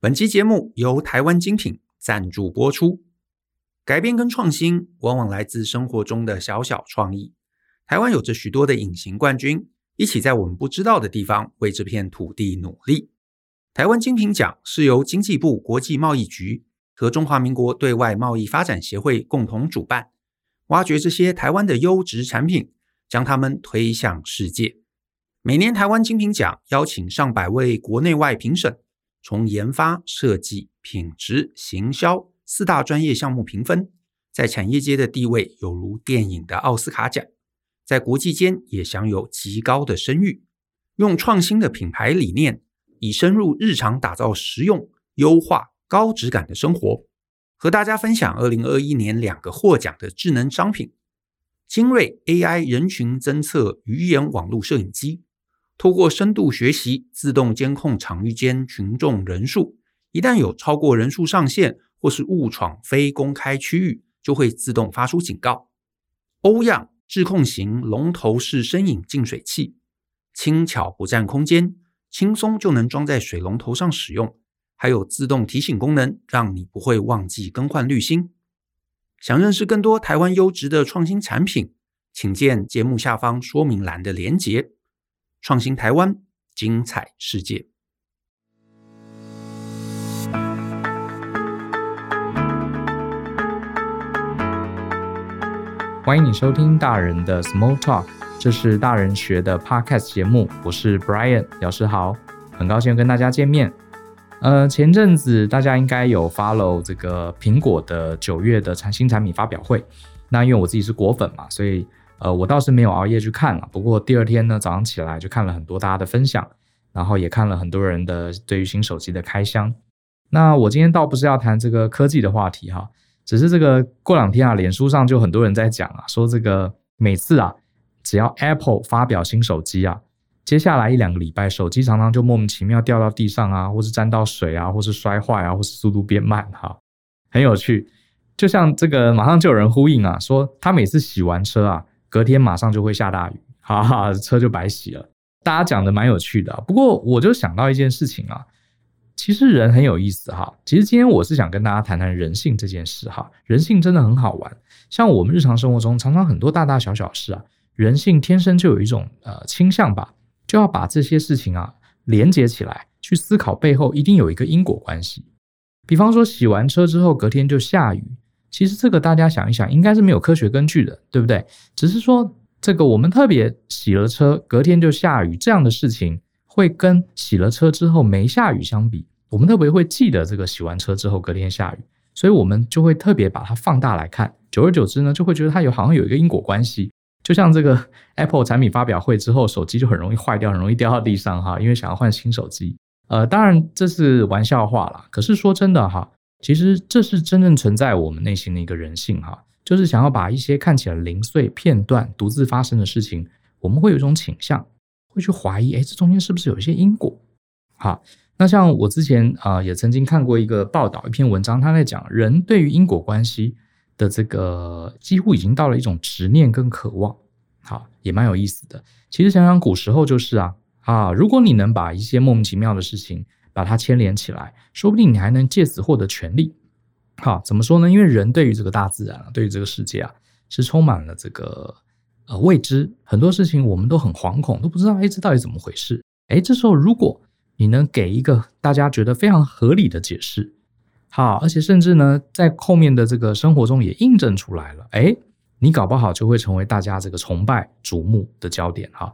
本期节目由台湾精品赞助播出。改变跟创新往往来自生活中的小小创意。台湾有着许多的隐形冠军，一起在我们不知道的地方为这片土地努力。台湾精品奖是由经济部国际贸易局和中华民国对外贸易发展协会共同主办，挖掘这些台湾的优质产品，将它们推向世界。每年台湾精品奖邀请上百位国内外评审。从研发、设计、品质、行销四大专业项目评分，在产业界的地位有如电影的奥斯卡奖，在国际间也享有极高的声誉。用创新的品牌理念，以深入日常打造实用、优化、高质感的生活。和大家分享二零二一年两个获奖的智能商品：精锐 AI 人群侦测鱼眼网络摄影机。透过深度学习，自动监控场域间群众人数，一旦有超过人数上限或是误闯非公开区域，就会自动发出警告。欧样智控型龙头式深影净水器，轻巧不占空间，轻松就能装在水龙头上使用，还有自动提醒功能，让你不会忘记更换滤芯。想认识更多台湾优质的创新产品，请见节目下方说明栏的连结。创新台湾，精彩世界。欢迎你收听大人的 Small Talk，这是大人学的 Podcast 节目。我是 Brian 老师好，很高兴跟大家见面。呃，前阵子大家应该有 follow 这个苹果的九月的产新产品发表会。那因为我自己是果粉嘛，所以。呃，我倒是没有熬夜去看了，不过第二天呢，早上起来就看了很多大家的分享，然后也看了很多人的对于新手机的开箱。那我今天倒不是要谈这个科技的话题哈，只是这个过两天啊，脸书上就很多人在讲啊，说这个每次啊，只要 Apple 发表新手机啊，接下来一两个礼拜，手机常常就莫名其妙掉到地上啊，或是沾到水啊，或是摔坏啊，或是速度变慢哈，很有趣。就像这个，马上就有人呼应啊，说他每次洗完车啊。隔天马上就会下大雨，哈哈，车就白洗了。大家讲的蛮有趣的，不过我就想到一件事情啊，其实人很有意思哈。其实今天我是想跟大家谈谈人性这件事哈，人性真的很好玩。像我们日常生活中常常很多大大小小事啊，人性天生就有一种呃倾向吧，就要把这些事情啊连接起来，去思考背后一定有一个因果关系。比方说洗完车之后隔天就下雨。其实这个大家想一想，应该是没有科学根据的，对不对？只是说这个我们特别洗了车，隔天就下雨这样的事情，会跟洗了车之后没下雨相比，我们特别会记得这个洗完车之后隔天下雨，所以我们就会特别把它放大来看。久而久之呢，就会觉得它有好像有一个因果关系。就像这个 Apple 产品发表会之后，手机就很容易坏掉，很容易掉到地上哈，因为想要换新手机。呃，当然这是玩笑话啦，可是说真的哈。其实这是真正存在我们内心的一个人性哈，就是想要把一些看起来零碎片段独自发生的事情，我们会有一种倾向，会去怀疑，哎，这中间是不是有一些因果？好，那像我之前啊、也曾经看过一个报道，一篇文章，他在讲人对于因果关系的这个几乎已经到了一种执念跟渴望，好，也蛮有意思的。其实想想古时候就是啊，啊，如果你能把一些莫名其妙的事情。把它牵连起来，说不定你还能借此获得权利。好，怎么说呢？因为人对于这个大自然啊，对于这个世界啊，是充满了这个呃未知，很多事情我们都很惶恐，都不知道哎，这到底怎么回事？哎，这时候如果你能给一个大家觉得非常合理的解释，好，而且甚至呢，在后面的这个生活中也印证出来了，哎，你搞不好就会成为大家这个崇拜瞩目的焦点。哈，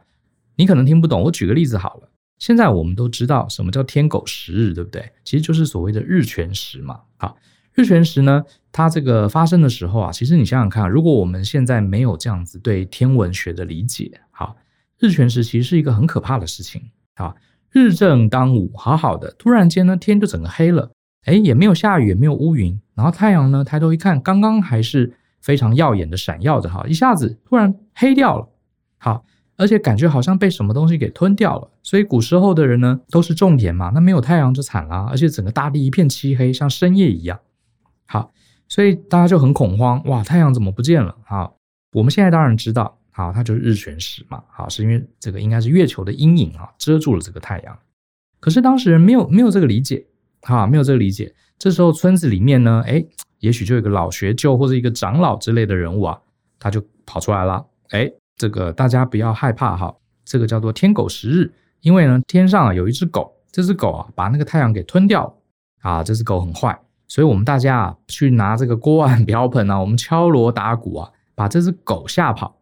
你可能听不懂，我举个例子好了。现在我们都知道什么叫天狗食日，对不对？其实就是所谓的日全食嘛。啊，日全食呢，它这个发生的时候啊，其实你想想看，如果我们现在没有这样子对天文学的理解，好，日全食其实是一个很可怕的事情。啊，日正当午，好好的，突然间呢，天就整个黑了，哎，也没有下雨，也没有乌云，然后太阳呢，抬头一看，刚刚还是非常耀眼的闪耀着，哈，一下子突然黑掉了，好。而且感觉好像被什么东西给吞掉了，所以古时候的人呢，都是种田嘛，那没有太阳就惨了，而且整个大地一片漆黑，像深夜一样。好，所以大家就很恐慌，哇，太阳怎么不见了？好，我们现在当然知道，好，它就是日全食嘛，好，是因为这个应该是月球的阴影啊，遮住了这个太阳。可是当时人没有没有这个理解，哈，没有这个理解。这时候村子里面呢，哎，也许就有一个老学究或者一个长老之类的人物啊，他就跑出来了。哎，这个大家不要害怕哈，这个叫做天狗食日，因为呢天上啊有一只狗，这只狗啊把那个太阳给吞掉啊，这只狗很坏，所以我们大家啊去拿这个锅碗瓢盆啊，我们敲锣打鼓啊，把这只狗吓跑，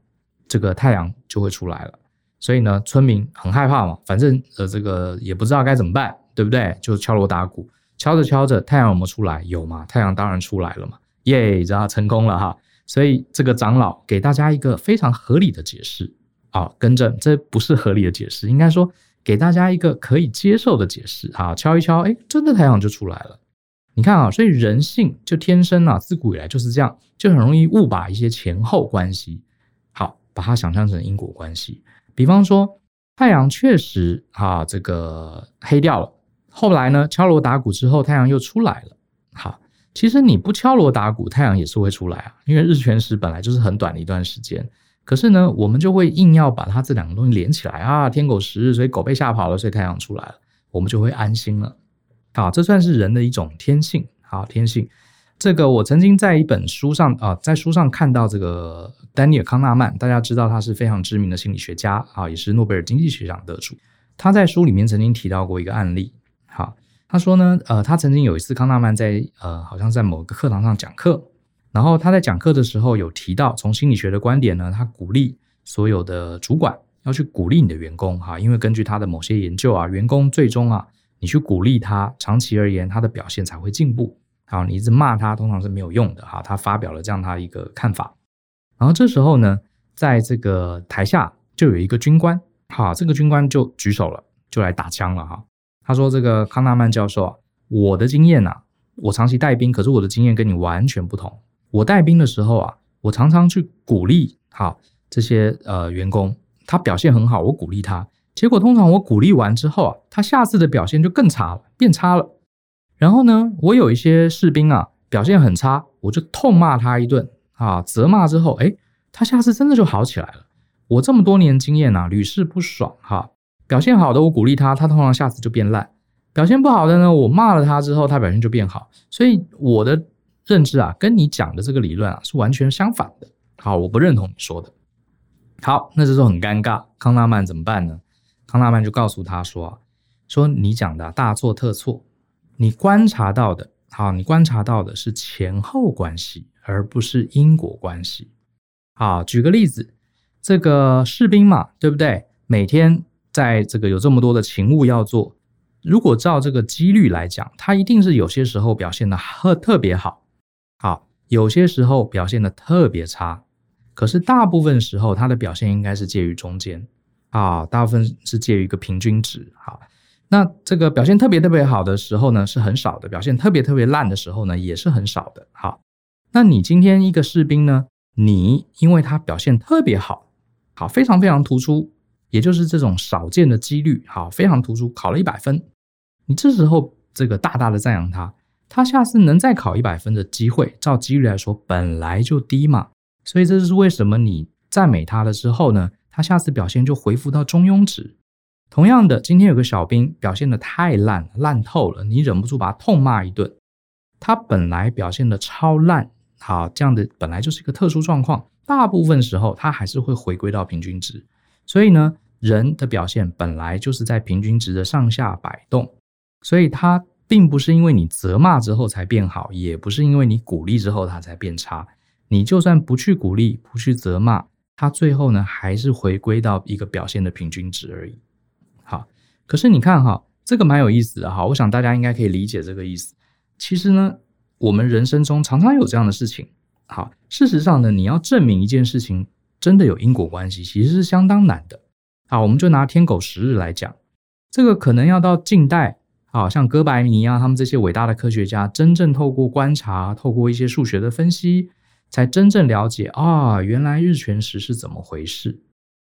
这个太阳就会出来了。所以呢，村民很害怕嘛，反正呃这个也不知道该怎么办，对不对？就敲锣打鼓，敲着敲着，太阳有没有出来？有嘛？太阳当然出来了嘛，耶，然后成功了哈。所以这个长老给大家一个非常合理的解释啊，更正，这不是合理的解释，应该说给大家一个可以接受的解释啊。敲一敲，哎，真的太阳就出来了。你看啊，所以人性就天生啊，自古以来就是这样，就很容易误把一些前后关系，好，把它想象成因果关系。比方说，太阳确实啊，这个黑掉了。后来呢，敲锣打鼓之后，太阳又出来了。好，其实你不敲锣打鼓，太阳也是会出来啊，因为日全食本来就是很短的一段时间。可是呢，我们就会硬要把它这两个东西连起来啊，天狗食日，所以狗被吓跑了，所以太阳出来了，我们就会安心了。好，这算是人的一种天性。好，天性。这个我曾经在一本书上啊，在书上看到这个丹尼尔康纳曼，大家知道他是非常知名的心理学家啊，也是诺贝尔经济学奖得主。他在书里面曾经提到过一个案例，他说呢，呃，他曾经有一次康纳曼在呃，好像在某个课堂上讲课，然后他在讲课的时候有提到，从心理学的观点呢，他鼓励所有的主管要去鼓励你的员工哈，因为根据他的某些研究啊，员工最终啊，你去鼓励他，长期而言他的表现才会进步。好，你一直骂他，通常是没有用的。哈，他发表了这样他一个看法。然后这时候呢，在这个台下就有一个军官，哈，这个军官就举手了，就来打枪了。哈，他说：“这个康纳曼教授啊，我的经验呐，我长期带兵，可是我的经验跟你完全不同。我带兵的时候啊，我常常去鼓励哈这些呃员工，他表现很好，我鼓励他，结果通常我鼓励完之后啊，他下次的表现就更差了，变差了。”然后呢，我有一些士兵啊，表现很差，我就痛骂他一顿啊，责骂之后，诶，他下次真的就好起来了。我这么多年经验啊，屡试不爽哈。表现好的我鼓励他，他通常下次就变烂；表现不好的呢，我骂了他之后，他表现就变好。所以我的认知啊，跟你讲的这个理论啊，是完全相反的。好，我不认同你说的。好，那这时候很尴尬，康纳曼怎么办呢？康纳曼就告诉他说：“说你讲的大错特错。”你观察到的，好，你观察到的是前后关系，而不是因果关系。好，举个例子，这个士兵嘛，对不对？每天在这个有这么多的勤务要做，如果照这个几率来讲，他一定是有些时候表现的特特别好，好，有些时候表现的特别差。可是大部分时候他的表现应该是介于中间，啊，大部分是介于一个平均值，好。那这个表现特别特别好的时候呢，是很少的；表现特别特别烂的时候呢，也是很少的。好，那你今天一个士兵呢，你因为他表现特别好，好，非常非常突出，也就是这种少见的几率，好，非常突出，考了一百分，你这时候这个大大的赞扬他，他下次能再考一百分的机会，照几率来说本来就低嘛，所以这就是为什么你赞美他了之后呢，他下次表现就恢复到中庸值。同样的，今天有个小兵表现得太烂，烂透了，你忍不住把他痛骂一顿。他本来表现得超烂，好，这样的本来就是一个特殊状况，大部分时候他还是会回归到平均值。所以呢，人的表现本来就是在平均值的上下摆动，所以他并不是因为你责骂之后才变好，也不是因为你鼓励之后他才变差。你就算不去鼓励，不去责骂，他最后呢，还是回归到一个表现的平均值而已。好可是你看哈，这个蛮有意思的哈，我想大家应该可以理解这个意思。其实呢，我们人生中常常有这样的事情。好，事实上呢，你要证明一件事情真的有因果关系，其实是相当难的。好，我们就拿天狗食日来讲，这个可能要到近代，好像哥白尼啊，他们这些伟大的科学家，真正透过观察，透过一些数学的分析，才真正了解啊，原来日全食是怎么回事。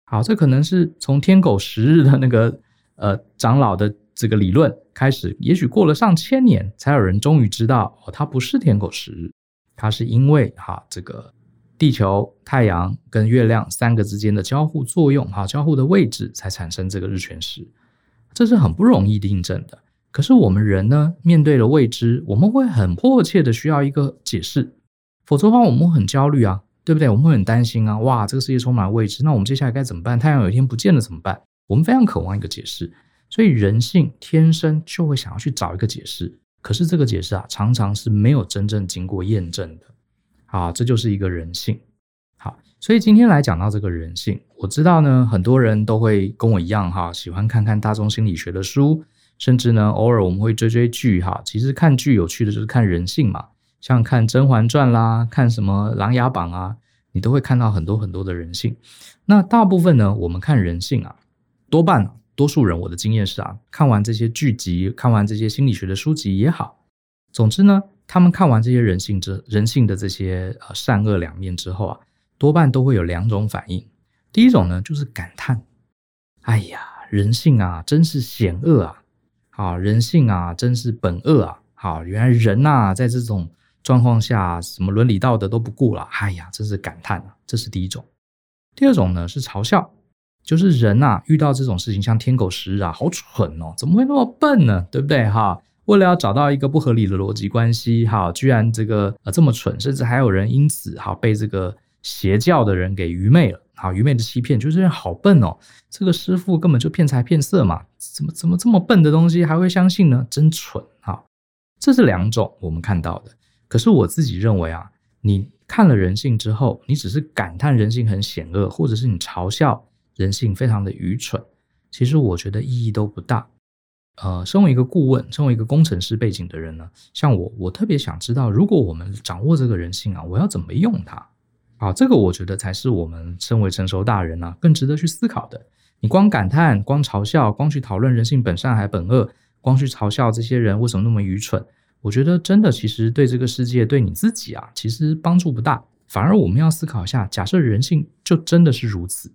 好，这可能是从天狗食日的那个。呃，长老的这个理论开始，也许过了上千年，才有人终于知道哦，它不是天狗食日，它是因为哈、这个地球、太阳跟月亮三个之间的交互作用，哈、交互的位置才产生这个日全食，这是很不容易的印证的。可是我们人呢，面对了未知，我们会很迫切的需要一个解释，否则的话我们会很焦虑啊，对不对？我们会很担心啊，哇，这个世界充满了未知，那我们接下来该怎么办？太阳有一天不见了怎么办？我们非常渴望一个解释，所以人性天生就会想要去找一个解释。可是这个解释啊，常常是没有真正经过验证的。啊，这就是一个人性。好，所以今天来讲到这个人性，我知道呢，很多人都会跟我一样哈，喜欢看看大众心理学的书，甚至呢，偶尔我们会追追剧哈。其实看剧有趣的就是看人性嘛，像看《甄嬛传》啦，看什么《琅琊榜》啊，你都会看到很多很多的人性。那大部分呢，我们看人性啊。多半多数人，我的经验是啊，看完这些剧集，看完这些心理学的书籍也好，总之呢，他们看完这些人性之人性的这些呃善恶两面之后啊，多半都会有两种反应。第一种呢，就是感叹：哎呀，人性啊，真是险恶啊！好，人性啊，真是本恶啊！好，原来人呐，在这种状况下，什么伦理道德都不顾了。哎呀，真是感叹啊！这是第一种。第二种呢，是嘲笑。就是人呐、啊，遇到这种事情，像天狗食日啊，好蠢哦，怎么会那么笨呢？对不对？哈，为了要找到一个不合理的逻辑关系，哈，居然这个呃这么蠢，甚至还有人因此哈被这个邪教的人给愚昧了，好，愚昧的欺骗，就是人好笨哦，这个师傅根本就骗财骗色嘛，怎么怎么这么笨的东西还会相信呢？真蠢哈，这是两种我们看到的。可是我自己认为啊，你看了人性之后，你只是感叹人性很险恶，或者是你嘲笑。人性非常的愚蠢，其实我觉得意义都不大。呃，身为一个顾问，身为一个工程师背景的人呢，像我，我特别想知道，如果我们掌握这个人性啊，我要怎么用它？啊，这个我觉得才是我们身为成熟大人呢，更值得去思考的。你光感叹、光嘲笑、光去讨论人性本善还本恶，光去嘲笑这些人为什么那么愚蠢，我觉得真的其实对这个世界、对你自己啊，其实帮助不大。反而我们要思考一下，假设人性就真的是如此。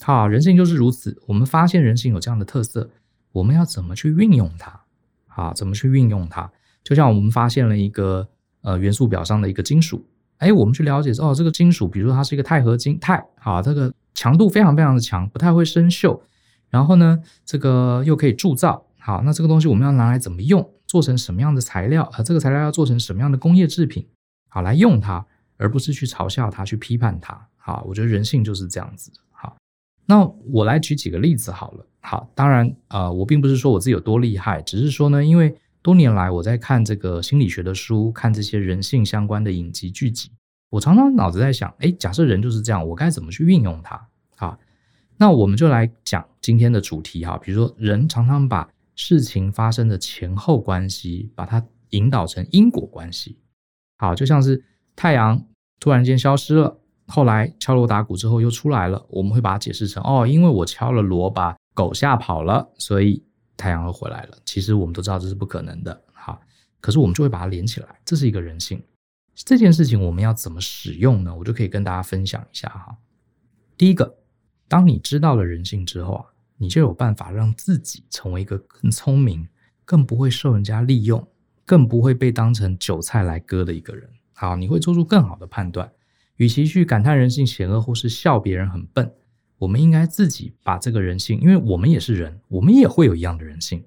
好，人性就是如此。我们发现人性有这样的特色，我们要怎么去运用它？啊，怎么去运用它？就像我们发现了一个呃元素表上的一个金属，哎，我们去了解哦，这个金属，比如说它是一个钛合金，钛，好，这个强度非常非常的强，不太会生锈。然后呢，这个又可以铸造。好，那这个东西我们要拿来怎么用？做成什么样的材料？啊，这个材料要做成什么样的工业制品？好，来用它，而不是去嘲笑它，去批判它。好，我觉得人性就是这样子。那我来举几个例子好了。好，当然，呃，我并不是说我自己有多厉害，只是说呢，因为多年来我在看这个心理学的书，看这些人性相关的影集剧集，我常常脑子在想，哎，假设人就是这样，我该怎么去运用它？好，那我们就来讲今天的主题哈，比如说人常常把事情发生的前后关系，把它引导成因果关系。好，就像是太阳突然间消失了。后来敲锣打鼓之后又出来了，我们会把它解释成哦，因为我敲了锣把狗吓跑了，所以太阳又回来了。其实我们都知道这是不可能的，好，可是我们就会把它连起来，这是一个人性。这件事情我们要怎么使用呢？我就可以跟大家分享一下哈。第一个，当你知道了人性之后啊，你就有办法让自己成为一个更聪明、更不会受人家利用、更不会被当成韭菜来割的一个人。好，你会做出更好的判断。与其去感叹人性险恶，或是笑别人很笨，我们应该自己把这个人性，因为我们也是人，我们也会有一样的人性。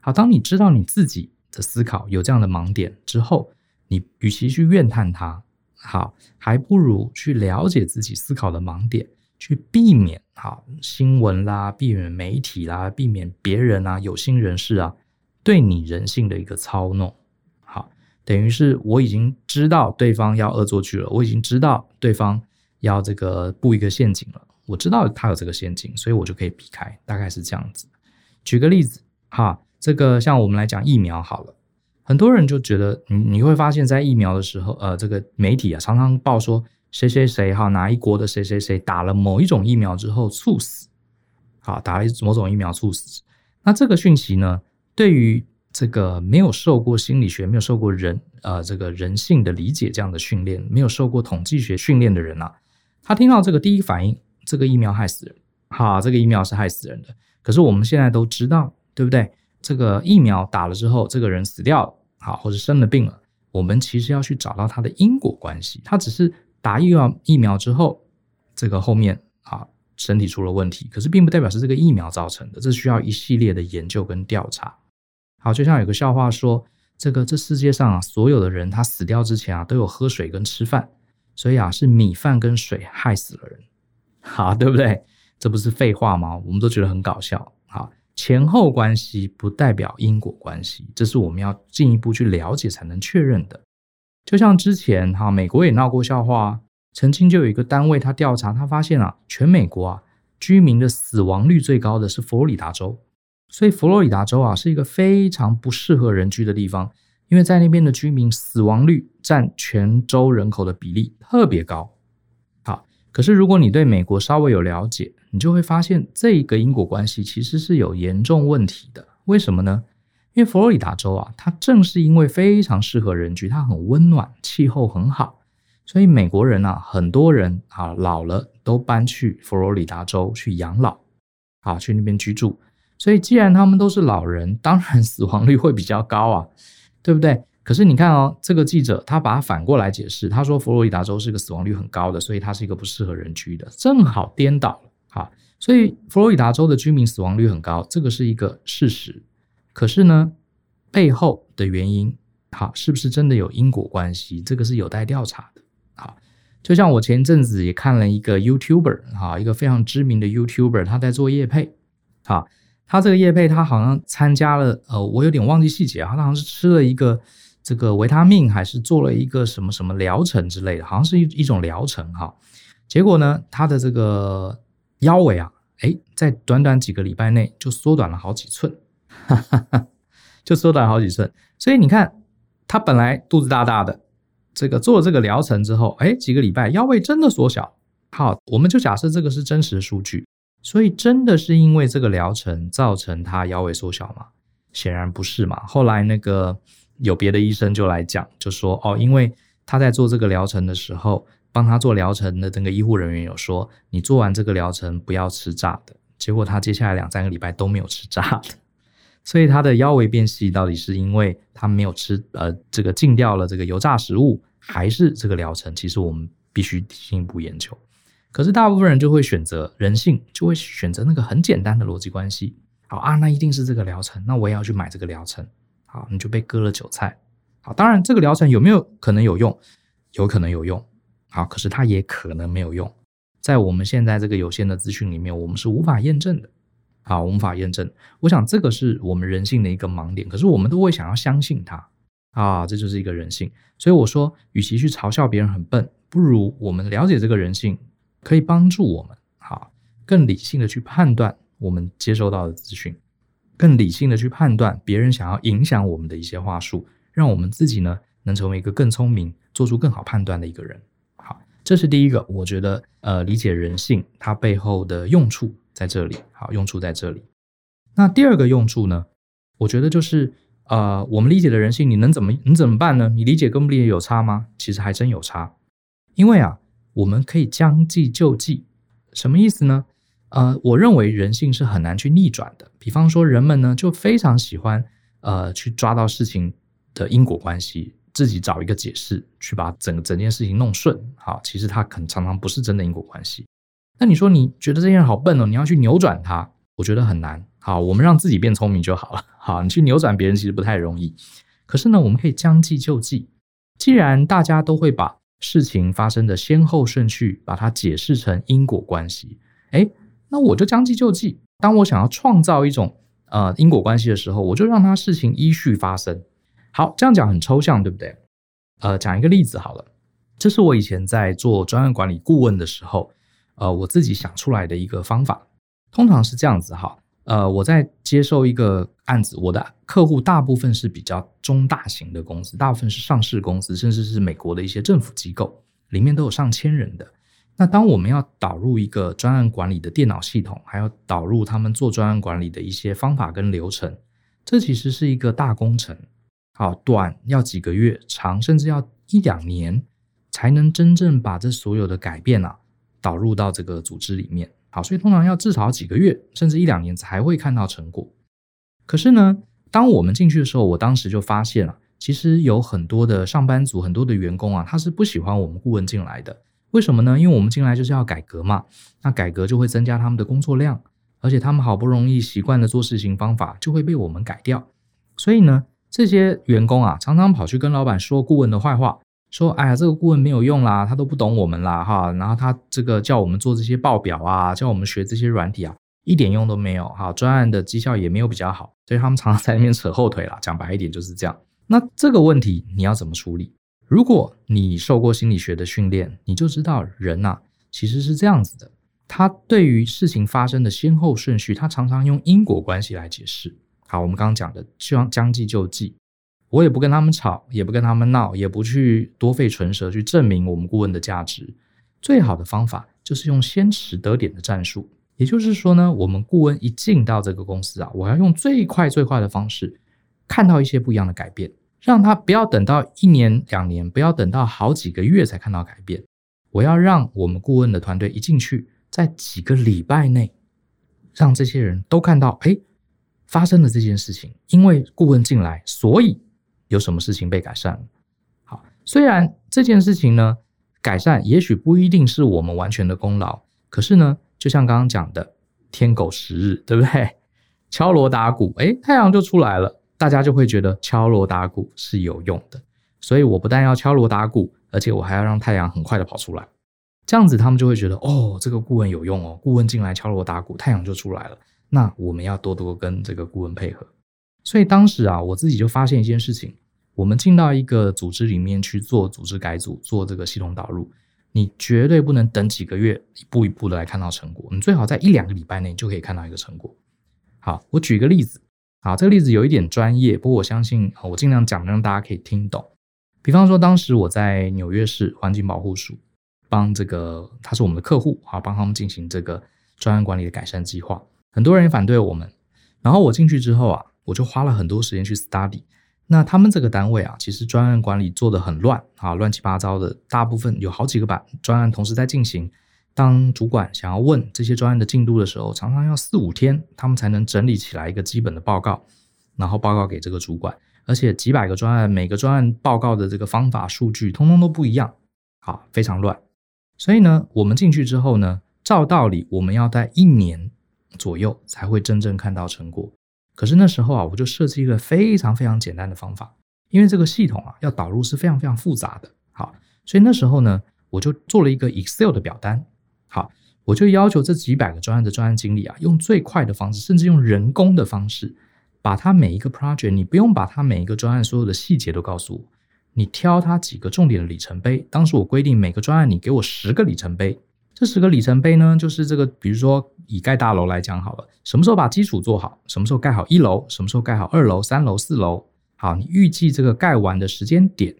好，当你知道你自己的思考有这样的盲点之后，你与其去怨叹它，好，还不如去了解自己思考的盲点，去避免好新闻啦，避免媒体啦，避免别人啊，有心人士啊，对你人性的一个操弄。等于是我已经知道对方要恶作剧了，我已经知道对方要这个布一个陷阱了，我知道他有这个陷阱，所以我就可以避开，大概是这样子。举个例子哈，这个像我们来讲疫苗好了，很多人就觉得你你会发现在疫苗的时候，呃，这个媒体啊常常报说谁谁谁哈哪一国的谁谁谁打了某一种疫苗之后猝死，好，打了某种疫苗猝死，那这个讯息呢，对于这个没有受过心理学、没有受过人呃这个人性的理解这样的训练、没有受过统计学训练的人啊，他听到这个第一反应，这个疫苗害死人，哈，这个疫苗是害死人的。可是我们现在都知道，对不对？这个疫苗打了之后，这个人死掉了，好，或者生了病了，我们其实要去找到他的因果关系。他只是打疫苗疫苗之后，这个后面啊身体出了问题，可是并不代表是这个疫苗造成的，这需要一系列的研究跟调查。好，就像有个笑话说，这个这世界上啊，所有的人他死掉之前啊，都有喝水跟吃饭，所以啊，是米饭跟水害死了人，好，对不对？这不是废话吗？我们都觉得很搞笑。好，前后关系不代表因果关系，这是我们要进一步去了解才能确认的。就像之前哈，美国也闹过笑话，曾经就有一个单位他调查，他发现啊，全美国啊。居民的死亡率最高的是佛罗里达州，所以佛罗里达州啊是一个非常不适合人居的地方，因为在那边的居民死亡率占全州人口的比例特别高。好，可是如果你对美国稍微有了解，你就会发现这一个因果关系其实是有严重问题的。为什么呢？因为佛罗里达州啊，它正是因为非常适合人居，它很温暖，气候很好。所以美国人啊，很多人啊老了都搬去佛罗里达州去养老，啊，去那边居住。所以既然他们都是老人，当然死亡率会比较高啊，对不对？可是你看哦，这个记者他把它反过来解释，他说佛罗里达州是个死亡率很高的，所以它是一个不适合人居的，正好颠倒了啊。所以佛罗里达州的居民死亡率很高，这个是一个事实。可是呢，背后的原因，好，是不是真的有因果关系？这个是有待调查的。哈，就像我前阵子也看了一个 YouTuber，哈，一个非常知名的 YouTuber，他在做业配，哈，他这个叶配他好像参加了，呃，我有点忘记细节啊，他好像是吃了一个这个维他命，还是做了一个什么什么疗程之类的，好像是一一种疗程哈。结果呢，他的这个腰围啊，诶，在短短几个礼拜内就缩短了好几寸，哈哈哈，就缩短好几寸。所以你看，他本来肚子大大的。这个做了这个疗程之后，哎，几个礼拜腰围真的缩小。好，我们就假设这个是真实数据，所以真的是因为这个疗程造成他腰围缩小吗？显然不是嘛。后来那个有别的医生就来讲，就说哦，因为他在做这个疗程的时候，帮他做疗程的这个医护人员有说，你做完这个疗程不要吃炸的。结果他接下来两三个礼拜都没有吃炸的。所以他的腰围变细，到底是因为他没有吃呃这个禁掉了这个油炸食物，还是这个疗程？其实我们必须进一步研究。可是大部分人就会选择人性，就会选择那个很简单的逻辑关系。好啊，那一定是这个疗程，那我也要去买这个疗程。好，你就被割了韭菜。好，当然这个疗程有没有可能有用？有可能有用。好，可是它也可能没有用。在我们现在这个有限的资讯里面，我们是无法验证的。好，无法验证。我想这个是我们人性的一个盲点，可是我们都会想要相信它啊，这就是一个人性。所以我说，与其去嘲笑别人很笨，不如我们了解这个人性，可以帮助我们好更理性的去判断我们接收到的资讯，更理性的去判断别人想要影响我们的一些话术，让我们自己呢能成为一个更聪明、做出更好判断的一个人。好，这是第一个，我觉得呃，理解人性它背后的用处。在这里，好，用处在这里。那第二个用处呢？我觉得就是，呃，我们理解的人性，你能怎么，你怎么办呢？你理解跟不理解有差吗？其实还真有差。因为啊，我们可以将计就计。什么意思呢？呃，我认为人性是很难去逆转的。比方说，人们呢就非常喜欢，呃，去抓到事情的因果关系，自己找一个解释，去把整整件事情弄顺。好，其实它可能常常不是真的因果关系。那你说你觉得这些人好笨哦？你要去扭转他，我觉得很难。好，我们让自己变聪明就好了。好，你去扭转别人其实不太容易。可是呢，我们可以将计就计。既然大家都会把事情发生的先后顺序把它解释成因果关系，诶，那我就将计就计。当我想要创造一种呃因果关系的时候，我就让它事情依序发生。好，这样讲很抽象，对不对？呃，讲一个例子好了。这是我以前在做专案管理顾问的时候。呃，我自己想出来的一个方法，通常是这样子哈。呃，我在接受一个案子，我的客户大部分是比较中大型的公司，大部分是上市公司，甚至是美国的一些政府机构，里面都有上千人的。那当我们要导入一个专案管理的电脑系统，还要导入他们做专案管理的一些方法跟流程，这其实是一个大工程。好，短要几个月，长甚至要一两年，才能真正把这所有的改变啊。导入到这个组织里面，好，所以通常要至少几个月，甚至一两年才会看到成果。可是呢，当我们进去的时候，我当时就发现了，其实有很多的上班族、很多的员工啊，他是不喜欢我们顾问进来的。为什么呢？因为我们进来就是要改革嘛，那改革就会增加他们的工作量，而且他们好不容易习惯的做事情方法就会被我们改掉。所以呢，这些员工啊，常常跑去跟老板说顾问的坏话，说：“哎呀，这个顾问没有用啦，他都不懂我们啦，哈。”然后他这个叫我们做这些报表啊，叫我们学这些软体啊，一点用都没有，哈，专案的绩效也没有比较好，所以他们常常 在那边扯后腿啦。讲白一点就是这样。那这个问题你要怎么处理？如果你受过心理学的训练，你就知道人呐、啊，其实是这样子的。他对于事情发生的先后顺序，他常常用因果关系来解释。好，我们刚刚讲的将将计就计，我也不跟他们吵，也不跟他们闹，也不去多费唇舌去证明我们顾问的价值。最好的方法就是用先驰得点的战术。也就是说呢，我们顾问一进到这个公司啊，我要用最快最快的方式看到一些不一样的改变。让他不要等到一年两年，不要等到好几个月才看到改变。我要让我们顾问的团队一进去，在几个礼拜内，让这些人都看到，哎，发生了这件事情。因为顾问进来，所以有什么事情被改善了。好，虽然这件事情呢，改善也许不一定是我们完全的功劳，可是呢，就像刚刚讲的，天狗食日，对不对？敲锣打鼓，哎，太阳就出来了。大家就会觉得敲锣打鼓是有用的，所以我不但要敲锣打鼓，而且我还要让太阳很快的跑出来，这样子他们就会觉得哦，这个顾问有用哦，顾问进来敲锣打鼓，太阳就出来了。那我们要多多跟这个顾问配合。所以当时啊，我自己就发现一件事情：我们进到一个组织里面去做组织改组，做这个系统导入，你绝对不能等几个月，一步一步的来看到成果，你最好在一两个礼拜内就可以看到一个成果。好，我举一个例子。好，这个例子有一点专业，不过我相信我尽量讲，让大家可以听懂。比方说，当时我在纽约市环境保护署帮这个，他是我们的客户，啊，帮他们进行这个专案管理的改善计划。很多人反对我们，然后我进去之后啊，我就花了很多时间去 study。那他们这个单位啊，其实专案管理做得很乱啊，乱七八糟的，大部分有好几个版专案同时在进行。当主管想要问这些专案的进度的时候，常常要四五天，他们才能整理起来一个基本的报告，然后报告给这个主管。而且几百个专案，每个专案报告的这个方法、数据，通通都不一样，好，非常乱。所以呢，我们进去之后呢，照道理我们要待一年左右才会真正看到成果。可是那时候啊，我就设计一个非常非常简单的方法，因为这个系统啊要导入是非常非常复杂的，好，所以那时候呢，我就做了一个 Excel 的表单。好，我就要求这几百个专案的专案经理啊，用最快的方式，甚至用人工的方式，把他每一个 project，你不用把他每一个专案所有的细节都告诉我，你挑他几个重点的里程碑。当时我规定每个专案你给我十个里程碑，这十个里程碑呢，就是这个，比如说以盖大楼来讲好了，什么时候把基础做好，什么时候盖好一楼，什么时候盖好二楼、三楼、四楼。好，你预计这个盖完的时间点，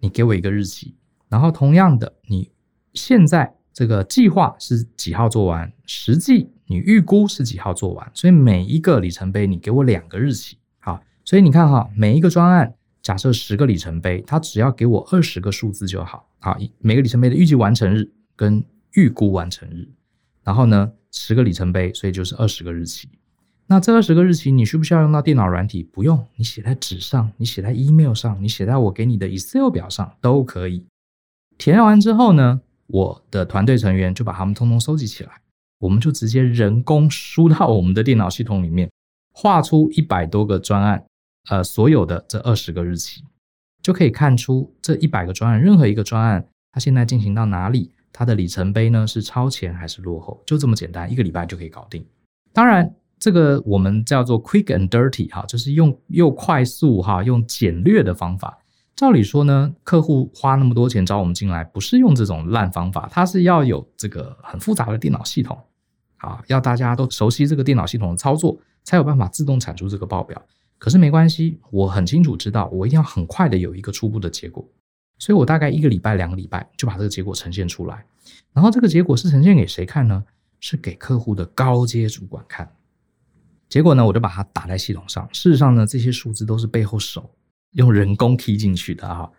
你给我一个日期，然后同样的，你现在。这个计划是几号做完？实际你预估是几号做完？所以每一个里程碑你给我两个日期。好，所以你看哈，每一个专案假设十个里程碑，它只要给我二十个数字就好。好，每个里程碑的预计完成日跟预估完成日，然后呢，十个里程碑，所以就是二十个日期。那这二十个日期你需不需要用到电脑软体？不用，你写在纸上，你写在 email 上，你写在我给你的 Excel 表上都可以。填完之后呢，我的团队成员就把他们通通收集起来，我们就直接人工输到我们的电脑系统里面，画出一百多个专案，呃，所有的这二十个日期，就可以看出这一百个专案，任何一个专案它现在进行到哪里，它的里程碑呢是超前还是落后，就这么简单，一个礼拜就可以搞定。当然，这个我们叫做 quick and dirty 哈，就是用又快速哈，用简略的方法。照理说呢，客户花那么多钱找我们进来，不是用这种烂方法，他是要有这个很复杂的电脑系统，啊，要大家都熟悉这个电脑系统的操作，才有办法自动产出这个报表。可是没关系，我很清楚知道，我一定要很快的有一个初步的结果，所以我大概一个礼拜、两个礼拜就把这个结果呈现出来。然后这个结果是呈现给谁看呢？是给客户的高阶主管看。结果呢，我就把它打在系统上。事实上呢，这些数字都是背后手。用人工 key 进去的啊，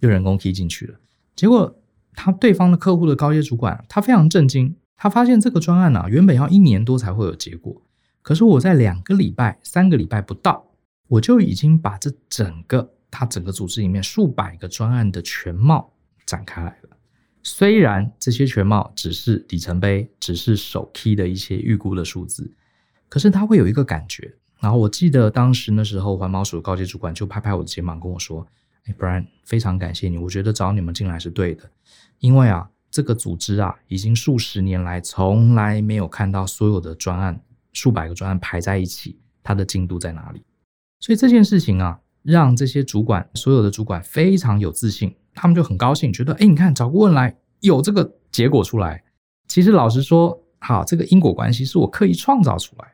用人工 key 进去了。结果他对方的客户的高阶主管，他非常震惊，他发现这个专案啊，原本要一年多才会有结果，可是我在两个礼拜、三个礼拜不到，我就已经把这整个他整个组织里面数百个专案的全貌展开来了。虽然这些全貌只是里程碑，只是手 key 的一些预估的数字，可是他会有一个感觉。然后我记得当时那时候环保署高级主管就拍拍我的肩膀跟我说：“哎，Brian，非常感谢你，我觉得找你们进来是对的，因为啊，这个组织啊，已经数十年来从来没有看到所有的专案，数百个专案排在一起，它的进度在哪里。所以这件事情啊，让这些主管，所有的主管非常有自信，他们就很高兴，觉得，哎，你看找顾问来有这个结果出来。其实老实说，好，这个因果关系是我刻意创造出来的。”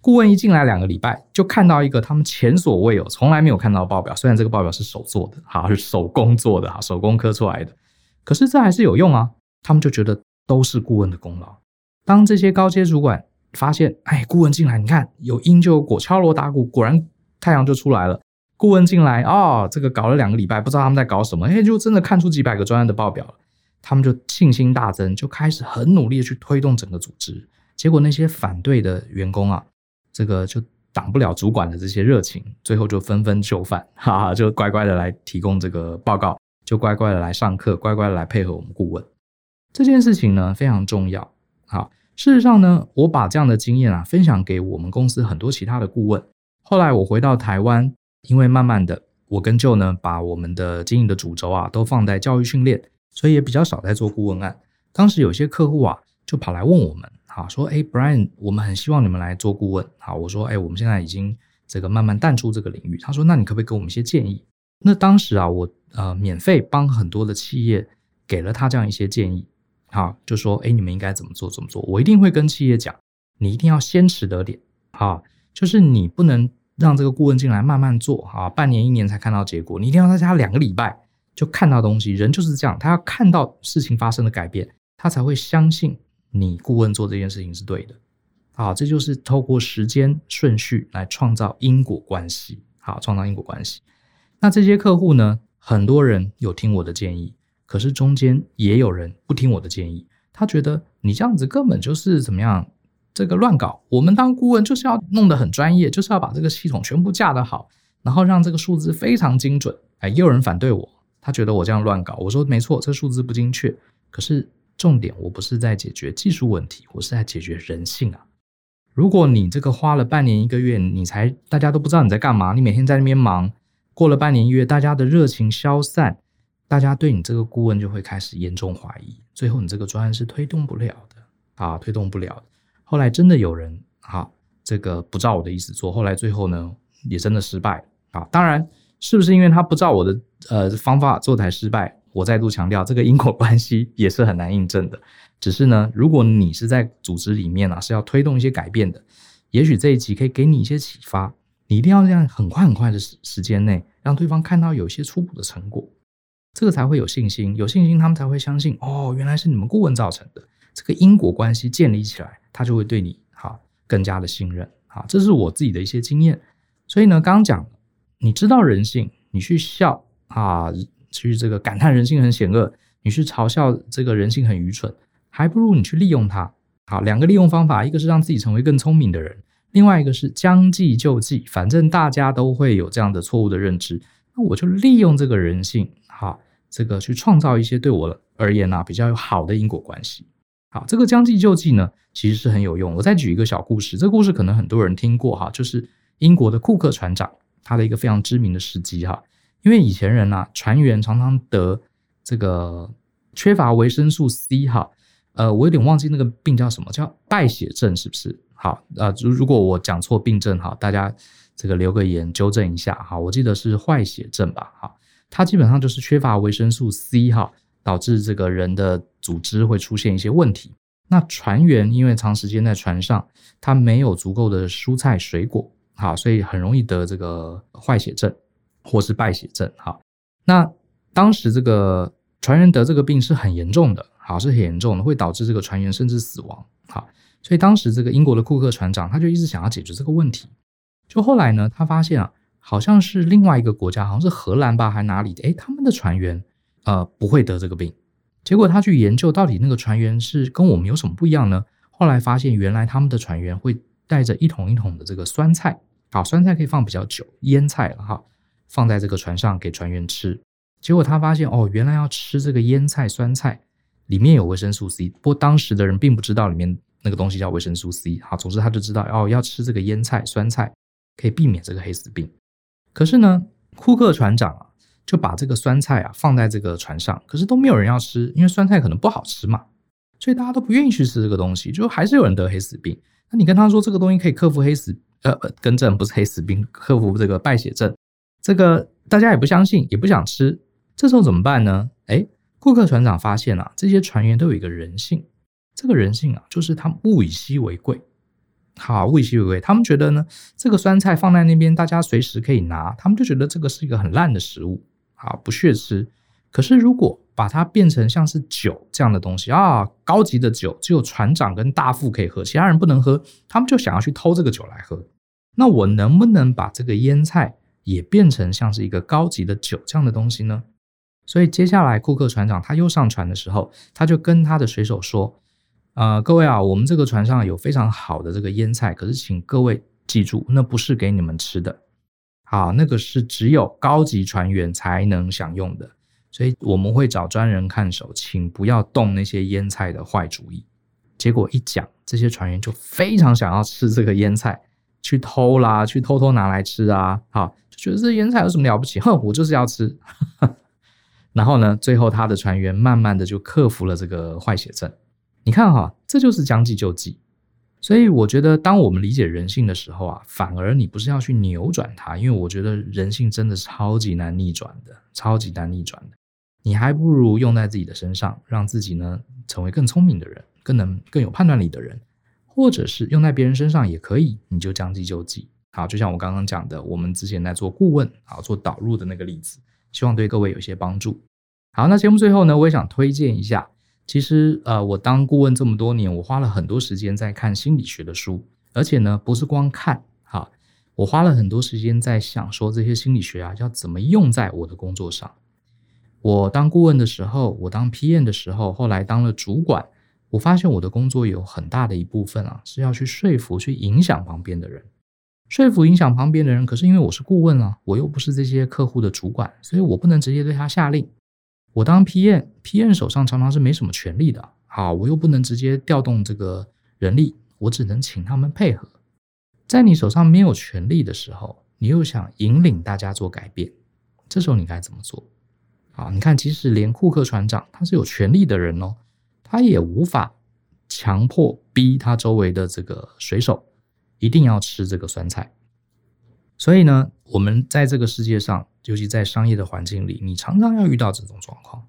顾问一进来两个礼拜，就看到一个他们前所未有、从来没有看到的报表。虽然这个报表是手做的，哈，是手工做的，哈，手工刻出来的，可是这还是有用啊。他们就觉得都是顾问的功劳。当这些高阶主管发现，哎，顾问进来，你看有因就有果，敲锣打鼓，果然太阳就出来了。顾问进来，哦，这个搞了两个礼拜，不知道他们在搞什么，哎，就真的看出几百个专案的报表了。他们就信心大增，就开始很努力的去推动整个组织。结果那些反对的员工啊。这个就挡不了主管的这些热情，最后就纷纷就范，哈哈，就乖乖的来提供这个报告，就乖乖的来上课，乖乖的来配合我们顾问。这件事情呢非常重要。好，事实上呢，我把这样的经验啊分享给我们公司很多其他的顾问。后来我回到台湾，因为慢慢的我跟舅呢把我们的经营的主轴啊都放在教育训练，所以也比较少在做顾问案。当时有些客户啊就跑来问我们。好说，哎，Brian，我们很希望你们来做顾问。好，我说，哎，我们现在已经这个慢慢淡出这个领域。他说，那你可不可以给我们一些建议？那当时啊，我呃免费帮很多的企业给了他这样一些建议。好，就说，哎，你们应该怎么做？怎么做？我一定会跟企业讲，你一定要先持得点。好，就是你不能让这个顾问进来慢慢做，啊，半年一年才看到结果。你一定要在家两个礼拜就看到东西。人就是这样，他要看到事情发生的改变，他才会相信。你顾问做这件事情是对的，好，这就是透过时间顺序来创造因果关系，好，创造因果关系。那这些客户呢，很多人有听我的建议，可是中间也有人不听我的建议，他觉得你这样子根本就是怎么样，这个乱搞。我们当顾问就是要弄得很专业，就是要把这个系统全部架得好，然后让这个数字非常精准。哎，也有人反对我，他觉得我这样乱搞。我说没错，这数字不精确，可是。重点，我不是在解决技术问题，我是在解决人性啊！如果你这个花了半年一个月，你才大家都不知道你在干嘛，你每天在那边忙，过了半年一月，大家的热情消散，大家对你这个顾问就会开始严重怀疑，最后你这个专案是推动不了的啊，推动不了的。后来真的有人啊，这个不照我的意思做，后来最后呢也真的失败啊。当然，是不是因为他不照我的呃方法做才失败？我再度强调，这个因果关系也是很难印证的。只是呢，如果你是在组织里面啊，是要推动一些改变的，也许这一集可以给你一些启发。你一定要这样很快很快的时时间内，让对方看到有一些初步的成果，这个才会有信心。有信心，他们才会相信哦，原来是你们顾问造成的。这个因果关系建立起来，他就会对你哈更加的信任。好，这是我自己的一些经验。所以呢，刚刚讲，你知道人性，你去笑啊。去这个感叹人性很险恶，你去嘲笑这个人性很愚蠢，还不如你去利用它。好，两个利用方法，一个是让自己成为更聪明的人，另外一个是将计就计。反正大家都会有这样的错误的认知，那我就利用这个人性，好，这个去创造一些对我而言呢、啊、比较有好的因果关系。好，这个将计就计呢，其实是很有用。我再举一个小故事，这个故事可能很多人听过哈，就是英国的库克船长，他的一个非常知名的事迹哈。因为以前人呐、啊，船员常常得这个缺乏维生素 C 哈，呃，我有点忘记那个病叫什么，叫败血症是不是？好，呃，如如果我讲错病症哈，大家这个留个言纠正一下哈，我记得是坏血症吧，哈，它基本上就是缺乏维生素 C 哈，导致这个人的组织会出现一些问题。那船员因为长时间在船上，他没有足够的蔬菜水果，好，所以很容易得这个坏血症。或是败血症，好，那当时这个船员得这个病是很严重的，好，是很严重的，会导致这个船员甚至死亡，好，所以当时这个英国的库克船长他就一直想要解决这个问题，就后来呢，他发现啊，好像是另外一个国家，好像是荷兰吧，还哪里的，诶，他们的船员呃不会得这个病，结果他去研究到底那个船员是跟我们有什么不一样呢？后来发现原来他们的船员会带着一桶一桶的这个酸菜，好，酸菜可以放比较久，腌菜了哈。放在这个船上给船员吃，结果他发现哦，原来要吃这个腌菜酸菜，里面有维生素 C。不过当时的人并不知道里面那个东西叫维生素 C。好，总之他就知道哦，要吃这个腌菜酸菜可以避免这个黑死病。可是呢，库克船长啊，就把这个酸菜啊放在这个船上，可是都没有人要吃，因为酸菜可能不好吃嘛，所以大家都不愿意去吃这个东西，就还是有人得黑死病。那你跟他说这个东西可以克服黑死，呃，更正不是黑死病，克服这个败血症，这个大家也不相信，也不想吃。这时候怎么办呢？诶，库克船长发现啊，这些船员都有一个人性，这个人性啊，就是他们物以稀为贵。好，物以稀为贵，他们觉得呢，这个酸菜放在那边，大家随时可以拿，他们就觉得这个是一个很烂的食物，啊，不屑吃。可是如果把它变成像是酒这样的东西啊，高级的酒，只有船长跟大副可以喝，其他人不能喝，他们就想要去偷这个酒来喝。那我能不能把这个腌菜也变成像是一个高级的酒这样的东西呢？所以接下来库克船长他又上船的时候，他就跟他的水手说。呃，各位啊，我们这个船上有非常好的这个腌菜，可是请各位记住，那不是给你们吃的，啊，那个是只有高级船员才能享用的，所以我们会找专人看守，请不要动那些腌菜的坏主意。结果一讲，这些船员就非常想要吃这个腌菜，去偷啦，去偷偷拿来吃啊，好，就觉得这腌菜有什么了不起？哼，我就是要吃。然后呢，最后他的船员慢慢的就克服了这个坏血症。你看哈，这就是将计就计。所以我觉得，当我们理解人性的时候啊，反而你不是要去扭转它，因为我觉得人性真的是超级难逆转的，超级难逆转的。你还不如用在自己的身上，让自己呢成为更聪明的人，更能更有判断力的人，或者是用在别人身上也可以，你就将计就计。好，就像我刚刚讲的，我们之前在做顾问，啊，做导入的那个例子，希望对各位有些帮助。好，那节目最后呢，我也想推荐一下。其实，呃，我当顾问这么多年，我花了很多时间在看心理学的书，而且呢，不是光看，哈，我花了很多时间在想说这些心理学啊，要怎么用在我的工作上。我当顾问的时候，我当 PM 的时候，后来当了主管，我发现我的工作有很大的一部分啊，是要去说服、去影响旁边的人，说服、影响旁边的人。可是因为我是顾问啊，我又不是这些客户的主管，所以我不能直接对他下令。我当 PM，PM 手上常常是没什么权力的，好，我又不能直接调动这个人力，我只能请他们配合。在你手上没有权力的时候，你又想引领大家做改变，这时候你该怎么做？好，你看，即使连库克船长他是有权力的人哦，他也无法强迫逼他周围的这个水手一定要吃这个酸菜。所以呢，我们在这个世界上。尤其在商业的环境里，你常常要遇到这种状况。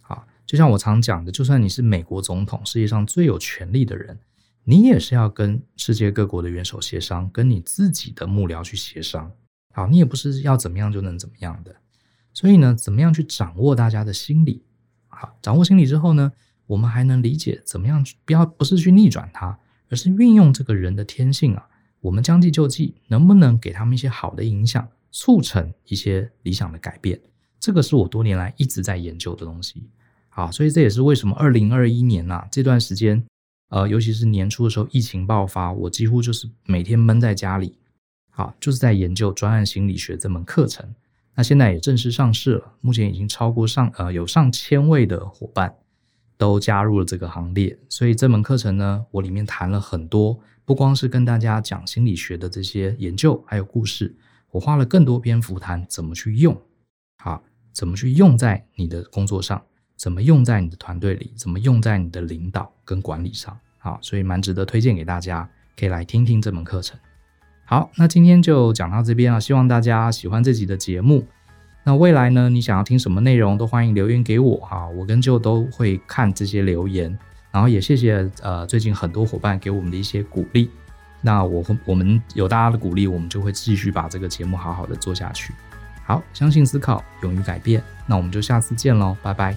好，就像我常讲的，就算你是美国总统，世界上最有权力的人，你也是要跟世界各国的元首协商，跟你自己的幕僚去协商。好，你也不是要怎么样就能怎么样的。所以呢，怎么样去掌握大家的心理？好，掌握心理之后呢，我们还能理解怎么样去，不要不是去逆转它，而是运用这个人的天性啊。我们将计就计，能不能给他们一些好的影响？促成一些理想的改变，这个是我多年来一直在研究的东西。好，所以这也是为什么二零二一年呐、啊、这段时间，呃，尤其是年初的时候，疫情爆发，我几乎就是每天闷在家里，好，就是在研究专案心理学这门课程。那现在也正式上市了，目前已经超过上呃有上千位的伙伴都加入了这个行列。所以这门课程呢，我里面谈了很多，不光是跟大家讲心理学的这些研究，还有故事。我花了更多篇幅谈怎么去用，好，怎么去用在你的工作上，怎么用在你的团队里，怎么用在你的领导跟管理上，好，所以蛮值得推荐给大家，可以来听听这门课程。好，那今天就讲到这边啊，希望大家喜欢这集的节目。那未来呢，你想要听什么内容，都欢迎留言给我哈，我跟舅都会看这些留言，然后也谢谢呃最近很多伙伴给我们的一些鼓励。那我我们有大家的鼓励，我们就会继续把这个节目好好的做下去。好，相信思考，勇于改变。那我们就下次见喽，拜拜。